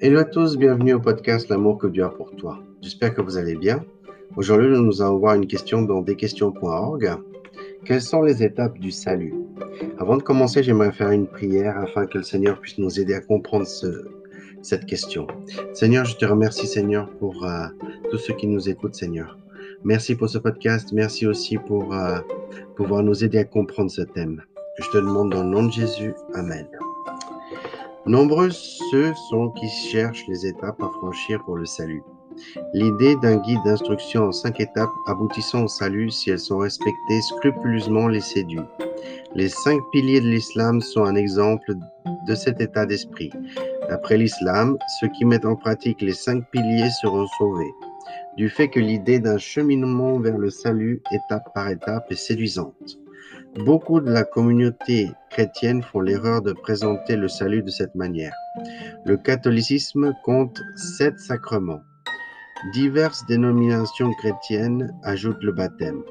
Hello à tous, bienvenue au podcast L'amour que Dieu a pour toi. J'espère que vous allez bien. Aujourd'hui, nous allons voir une question dans desquestions.org. Quelles sont les étapes du salut? Avant de commencer, j'aimerais faire une prière afin que le Seigneur puisse nous aider à comprendre cette question. Seigneur, je te remercie, Seigneur, pour euh, tous ceux qui nous écoutent, Seigneur. Merci pour ce podcast. Merci aussi pour euh, pouvoir nous aider à comprendre ce thème. Je te demande dans le nom de Jésus. Amen. Nombreux ceux sont qui cherchent les étapes à franchir pour le salut. L'idée d'un guide d'instruction en cinq étapes aboutissant au salut, si elles sont respectées scrupuleusement, les séduit. Les cinq piliers de l'islam sont un exemple de cet état d'esprit. D'après l'islam, ceux qui mettent en pratique les cinq piliers seront sauvés. Du fait que l'idée d'un cheminement vers le salut, étape par étape, est séduisante. Beaucoup de la communauté chrétienne font l'erreur de présenter le salut de cette manière. Le catholicisme compte sept sacrements. Diverses dénominations chrétiennes ajoutent le baptême.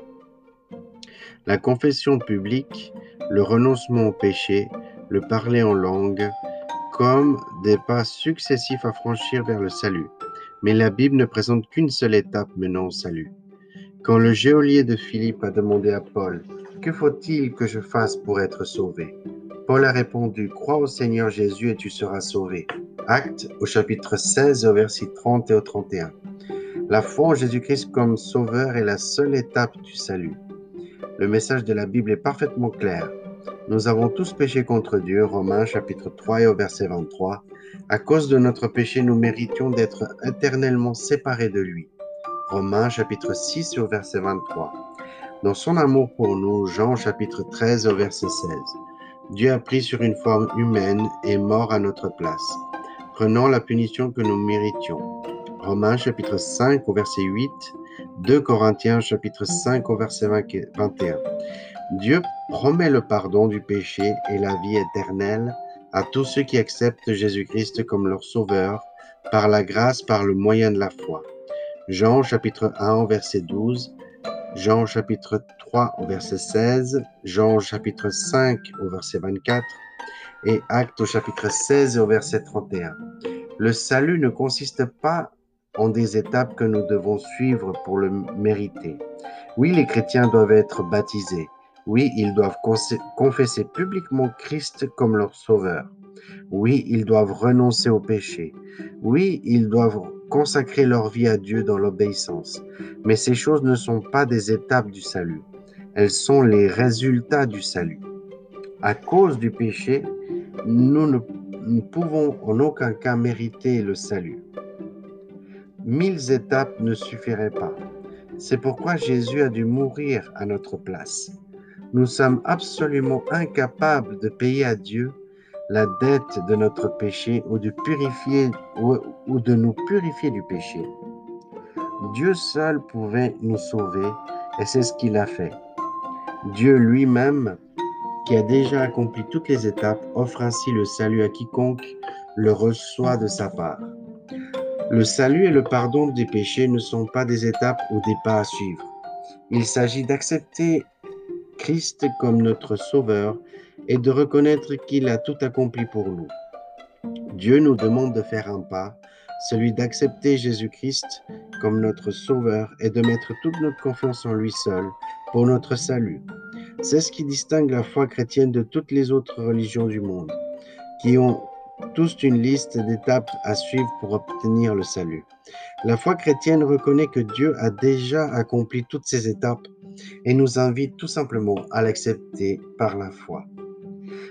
La confession publique, le renoncement au péché, le parler en langue, comme des pas successifs à franchir vers le salut. Mais la Bible ne présente qu'une seule étape menant au salut. Quand le geôlier de Philippe a demandé à Paul que faut-il que je fasse pour être sauvé? Paul a répondu, Crois au Seigneur Jésus et tu seras sauvé. Acte au chapitre 16 au verset 30 et au 31. La foi en Jésus-Christ comme sauveur est la seule étape du salut. Le message de la Bible est parfaitement clair. Nous avons tous péché contre Dieu, Romains chapitre 3 et au verset 23. À cause de notre péché, nous méritions d'être éternellement séparés de lui. Romains chapitre 6 au verset 23. Dans son amour pour nous, Jean chapitre 13 au verset 16. Dieu a pris sur une forme humaine et mort à notre place, prenant la punition que nous méritions. Romains chapitre 5 au verset 8, 2 Corinthiens chapitre 5 au verset 21. Dieu promet le pardon du péché et la vie éternelle à tous ceux qui acceptent Jésus-Christ comme leur sauveur par la grâce par le moyen de la foi. Jean chapitre 1 verset 12 Jean chapitre 3 au verset 16, Jean chapitre 5 au verset 24 et Actes au chapitre 16 au verset 31. Le salut ne consiste pas en des étapes que nous devons suivre pour le mériter. Oui, les chrétiens doivent être baptisés. Oui, ils doivent confesser publiquement Christ comme leur sauveur. Oui, ils doivent renoncer au péché. Oui, ils doivent consacrer leur vie à Dieu dans l'obéissance. Mais ces choses ne sont pas des étapes du salut. Elles sont les résultats du salut. À cause du péché, nous ne, pouvons en aucun cas mériter le salut. Mille étapes ne suffiraient pas. C'est pourquoi Jésus a dû mourir à notre place. Nous sommes absolument incapables de payer à Dieu la dette de notre péché ou de purifier ou, de nous purifier du péché. Dieu seul pouvait nous sauver et c'est ce qu'il a fait. Dieu lui-même, qui a déjà accompli toutes les étapes, offre ainsi le salut à quiconque le reçoit de sa part. Le salut et le pardon des péchés ne sont pas des étapes ou des pas à suivre. Il s'agit d'accepter Christ comme notre Sauveur et de reconnaître qu'il a tout accompli pour nous. Dieu nous demande de faire un pas, celui d'accepter Jésus-Christ comme notre Sauveur et de mettre toute notre confiance en lui seul pour notre salut. C'est ce qui distingue la foi chrétienne de toutes les autres religions du monde, qui ont tous une liste d'étapes à suivre pour obtenir le salut. La foi chrétienne reconnaît que Dieu a déjà accompli toutes ces étapes et nous invite tout simplement à l'accepter par la foi.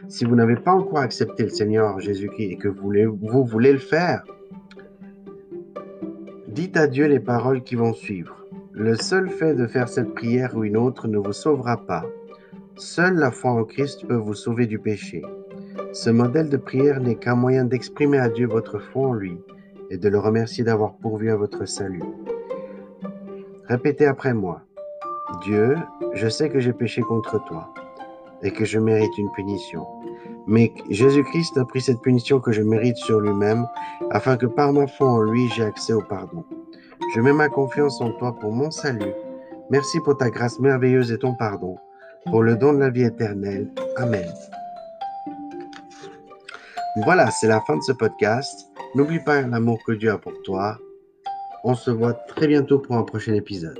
Si vous n'avez pas encore accepté le Seigneur Jésus-Christ et que vous voulez, le faire, dites à Dieu les paroles qui vont suivre. Le seul fait de faire cette prière ou une autre ne vous sauvera pas. Seule la foi en Christ peut vous sauver du péché. Ce modèle de prière n'est qu'un moyen d'exprimer à Dieu votre foi en lui et de le remercier d'avoir pourvu à votre salut. Répétez après moi. Dieu, je sais que j'ai péché contre toi et que je mérite une punition. Mais Jésus-Christ a pris cette punition que je mérite sur lui-même, afin que par ma foi en lui, j'ai accès au pardon. Je mets ma confiance en toi pour mon salut. Merci pour ta grâce merveilleuse et ton pardon, pour le don de la vie éternelle. Amen. Voilà, c'est la fin de ce podcast. N'oublie pas l'amour que Dieu a pour toi. On se voit très bientôt pour un prochain épisode.